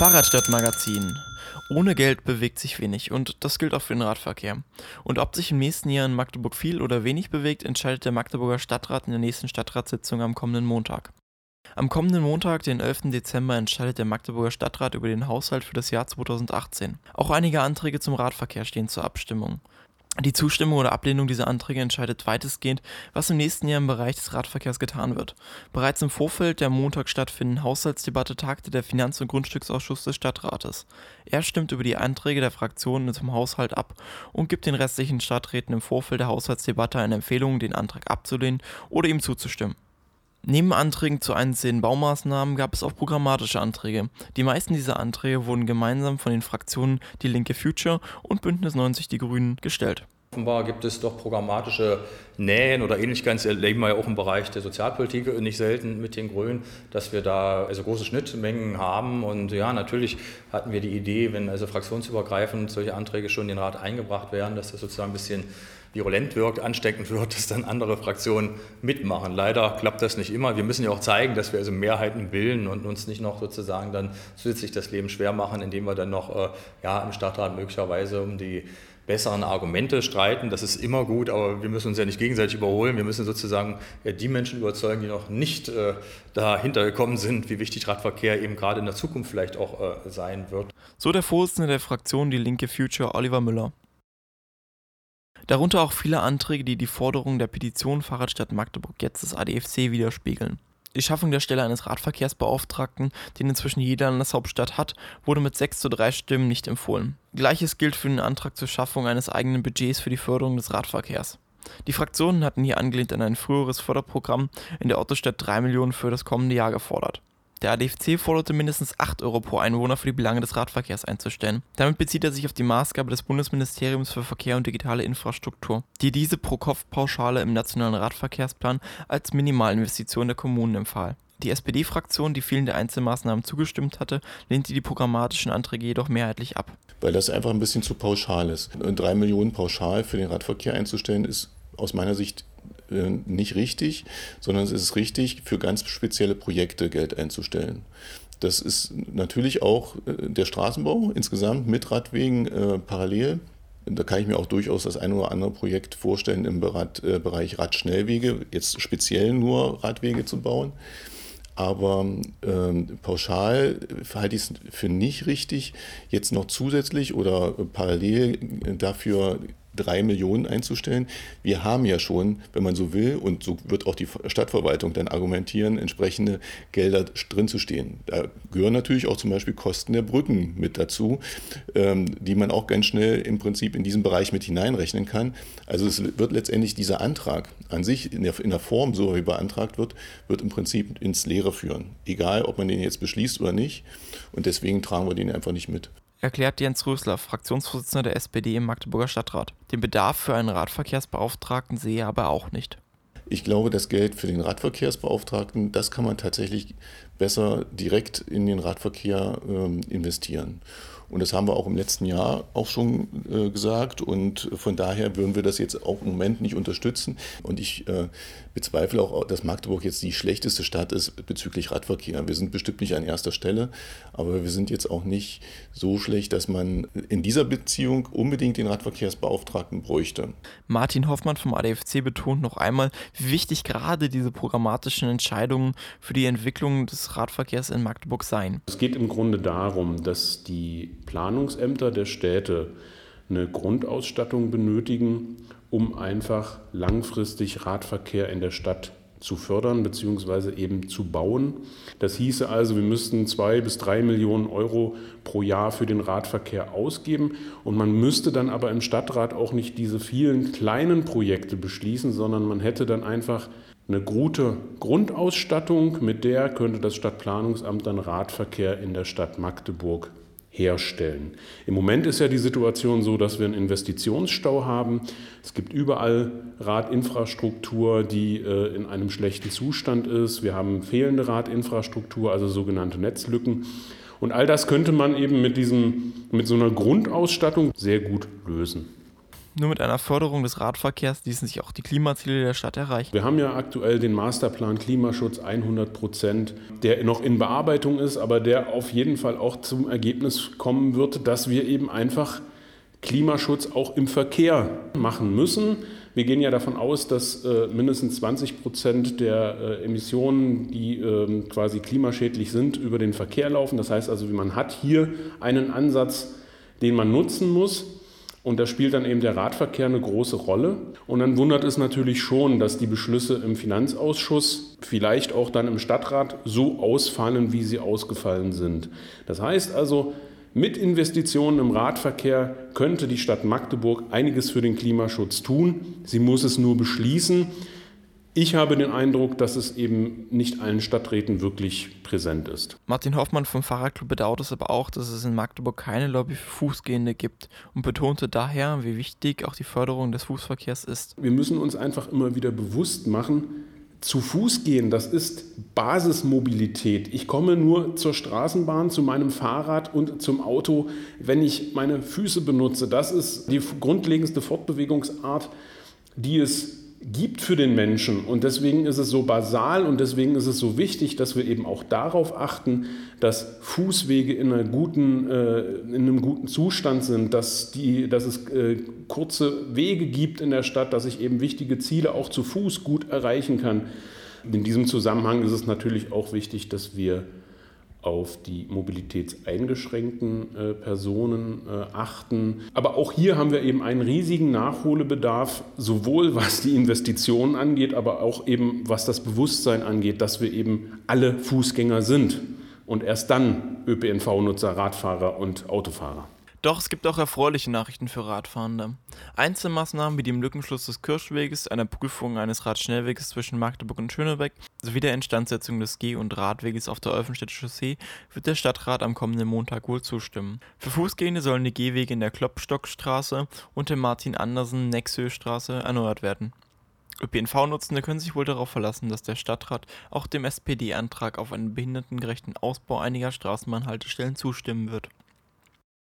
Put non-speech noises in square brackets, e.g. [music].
Fahrradstadtmagazin. Ohne Geld bewegt sich wenig und das gilt auch für den Radverkehr. Und ob sich im nächsten Jahr in Magdeburg viel oder wenig bewegt, entscheidet der Magdeburger Stadtrat in der nächsten Stadtratssitzung am kommenden Montag. Am kommenden Montag, den 11. Dezember, entscheidet der Magdeburger Stadtrat über den Haushalt für das Jahr 2018. Auch einige Anträge zum Radverkehr stehen zur Abstimmung. Die Zustimmung oder Ablehnung dieser Anträge entscheidet weitestgehend, was im nächsten Jahr im Bereich des Radverkehrs getan wird. Bereits im Vorfeld der Montag stattfindenden Haushaltsdebatte tagte der Finanz- und Grundstücksausschuss des Stadtrates. Er stimmt über die Anträge der Fraktionen zum Haushalt ab und gibt den restlichen Stadträten im Vorfeld der Haushaltsdebatte eine Empfehlung, den Antrag abzulehnen oder ihm zuzustimmen. Neben Anträgen zu einzelnen Baumaßnahmen gab es auch programmatische Anträge. Die meisten dieser Anträge wurden gemeinsam von den Fraktionen Die Linke Future und Bündnis 90 Die Grünen gestellt. Offenbar gibt es doch programmatische Nähen oder Ähnlichkeiten. Das erleben wir ja auch im Bereich der Sozialpolitik nicht selten mit den Grünen, dass wir da also große Schnittmengen haben. Und ja, natürlich hatten wir die Idee, wenn also fraktionsübergreifend solche Anträge schon in den Rat eingebracht werden, dass das sozusagen ein bisschen virulent wirkt, ansteckend wird, [laughs] dass dann andere Fraktionen mitmachen. Leider klappt das nicht immer. Wir müssen ja auch zeigen, dass wir also Mehrheiten bilden und uns nicht noch sozusagen dann zusätzlich das Leben schwer machen, indem wir dann noch äh, ja, im Stadtrat möglicherweise um die besseren Argumente streiten. Das ist immer gut, aber wir müssen uns ja nicht gegenseitig überholen. Wir müssen sozusagen die Menschen überzeugen, die noch nicht äh, dahinter gekommen sind, wie wichtig Radverkehr eben gerade in der Zukunft vielleicht auch äh, sein wird. So der Vorsitzende der Fraktion Die Linke Future, Oliver Müller. Darunter auch viele Anträge, die die Forderungen der Petition Fahrradstadt Magdeburg jetzt des ADFC widerspiegeln. Die Schaffung der Stelle eines Radverkehrsbeauftragten, den inzwischen jeder Landeshauptstadt hat, wurde mit 6 zu 3 Stimmen nicht empfohlen. Gleiches gilt für den Antrag zur Schaffung eines eigenen Budgets für die Förderung des Radverkehrs. Die Fraktionen hatten hier angelehnt an ein früheres Förderprogramm in der Ottostadt 3 Millionen für das kommende Jahr gefordert. Der ADFC forderte mindestens 8 Euro pro Einwohner für die Belange des Radverkehrs einzustellen. Damit bezieht er sich auf die Maßgabe des Bundesministeriums für Verkehr und digitale Infrastruktur, die diese Pro-Kopf-Pauschale im nationalen Radverkehrsplan als Minimalinvestition der Kommunen empfahl. Die SPD-Fraktion, die vielen der Einzelmaßnahmen zugestimmt hatte, lehnte die programmatischen Anträge jedoch mehrheitlich ab. Weil das einfach ein bisschen zu pauschal ist. Drei Millionen pauschal für den Radverkehr einzustellen, ist aus meiner Sicht äh, nicht richtig, sondern es ist richtig, für ganz spezielle Projekte Geld einzustellen. Das ist natürlich auch äh, der Straßenbau insgesamt mit Radwegen äh, parallel. Da kann ich mir auch durchaus das eine oder andere Projekt vorstellen im Bereich Radschnellwege, jetzt speziell nur Radwege zu bauen. Aber ähm, pauschal halte ich es für nicht richtig, jetzt noch zusätzlich oder parallel dafür drei Millionen einzustellen. Wir haben ja schon, wenn man so will, und so wird auch die Stadtverwaltung dann argumentieren, entsprechende Gelder drin zu stehen. Da gehören natürlich auch zum Beispiel Kosten der Brücken mit dazu, ähm, die man auch ganz schnell im Prinzip in diesen Bereich mit hineinrechnen kann. Also es wird letztendlich dieser Antrag an sich in der, in der Form, so wie beantragt wird, wird im Prinzip ins Leere führen. Egal, ob man den jetzt beschließt oder nicht. Und deswegen tragen wir den einfach nicht mit erklärt Jens Rösler, Fraktionsvorsitzender der SPD im Magdeburger Stadtrat. Den Bedarf für einen Radverkehrsbeauftragten sehe er aber auch nicht. Ich glaube, das Geld für den Radverkehrsbeauftragten, das kann man tatsächlich besser direkt in den Radverkehr äh, investieren. Und das haben wir auch im letzten Jahr auch schon äh, gesagt. Und von daher würden wir das jetzt auch im Moment nicht unterstützen. Und ich äh, bezweifle auch, dass Magdeburg jetzt die schlechteste Stadt ist bezüglich Radverkehr. Wir sind bestimmt nicht an erster Stelle, aber wir sind jetzt auch nicht so schlecht, dass man in dieser Beziehung unbedingt den Radverkehrsbeauftragten bräuchte. Martin Hoffmann vom ADFC betont noch einmal, wie wichtig gerade diese programmatischen Entscheidungen für die Entwicklung des Radverkehrs in Magdeburg seien. Es geht im Grunde darum, dass die Planungsämter der Städte eine Grundausstattung benötigen, um einfach langfristig Radverkehr in der Stadt zu fördern bzw. eben zu bauen. Das hieße also, wir müssten zwei bis drei Millionen Euro pro Jahr für den Radverkehr ausgeben und man müsste dann aber im Stadtrat auch nicht diese vielen kleinen Projekte beschließen, sondern man hätte dann einfach eine gute Grundausstattung, mit der könnte das Stadtplanungsamt dann Radverkehr in der Stadt Magdeburg herstellen. Im Moment ist ja die Situation so, dass wir einen Investitionsstau haben. Es gibt überall Radinfrastruktur, die äh, in einem schlechten Zustand ist. Wir haben fehlende Radinfrastruktur, also sogenannte Netzlücken. Und all das könnte man eben mit, diesem, mit so einer Grundausstattung sehr gut lösen. Nur mit einer Förderung des Radverkehrs ließen sich auch die Klimaziele der Stadt erreichen. Wir haben ja aktuell den Masterplan Klimaschutz 100 Prozent, der noch in Bearbeitung ist, aber der auf jeden Fall auch zum Ergebnis kommen wird, dass wir eben einfach Klimaschutz auch im Verkehr machen müssen. Wir gehen ja davon aus, dass äh, mindestens 20 Prozent der äh, Emissionen, die äh, quasi klimaschädlich sind, über den Verkehr laufen. Das heißt also, man hat hier einen Ansatz, den man nutzen muss. Und da spielt dann eben der Radverkehr eine große Rolle. Und dann wundert es natürlich schon, dass die Beschlüsse im Finanzausschuss, vielleicht auch dann im Stadtrat, so ausfallen, wie sie ausgefallen sind. Das heißt also, mit Investitionen im Radverkehr könnte die Stadt Magdeburg einiges für den Klimaschutz tun. Sie muss es nur beschließen. Ich habe den Eindruck, dass es eben nicht allen Stadträten wirklich präsent ist. Martin Hoffmann vom Fahrradclub bedauert es aber auch, dass es in Magdeburg keine Lobby für Fußgehende gibt und betonte daher, wie wichtig auch die Förderung des Fußverkehrs ist. Wir müssen uns einfach immer wieder bewusst machen, zu Fuß gehen, das ist Basismobilität. Ich komme nur zur Straßenbahn, zu meinem Fahrrad und zum Auto, wenn ich meine Füße benutze. Das ist die grundlegendste Fortbewegungsart, die es gibt für den Menschen. Und deswegen ist es so basal und deswegen ist es so wichtig, dass wir eben auch darauf achten, dass Fußwege in, einer guten, äh, in einem guten Zustand sind, dass, die, dass es äh, kurze Wege gibt in der Stadt, dass ich eben wichtige Ziele auch zu Fuß gut erreichen kann. In diesem Zusammenhang ist es natürlich auch wichtig, dass wir auf die mobilitätseingeschränkten äh, Personen äh, achten. Aber auch hier haben wir eben einen riesigen Nachholbedarf, sowohl was die Investitionen angeht, aber auch eben was das Bewusstsein angeht, dass wir eben alle Fußgänger sind und erst dann ÖPNV-Nutzer, Radfahrer und Autofahrer. Doch es gibt auch erfreuliche Nachrichten für Radfahrende. Einzelmaßnahmen wie dem Lückenschluss des Kirschweges, einer Prüfung eines Radschnellweges zwischen Magdeburg und Schönebeck sowie der Instandsetzung des Geh- und Radweges auf der Olfenstädter Chaussee wird der Stadtrat am kommenden Montag wohl zustimmen. Für Fußgehende sollen die Gehwege in der Klopstockstraße und der Martin-Andersen-Nexö-Straße erneuert werden. ÖPNV-Nutzende können sich wohl darauf verlassen, dass der Stadtrat auch dem SPD-Antrag auf einen behindertengerechten Ausbau einiger Straßenbahnhaltestellen zustimmen wird.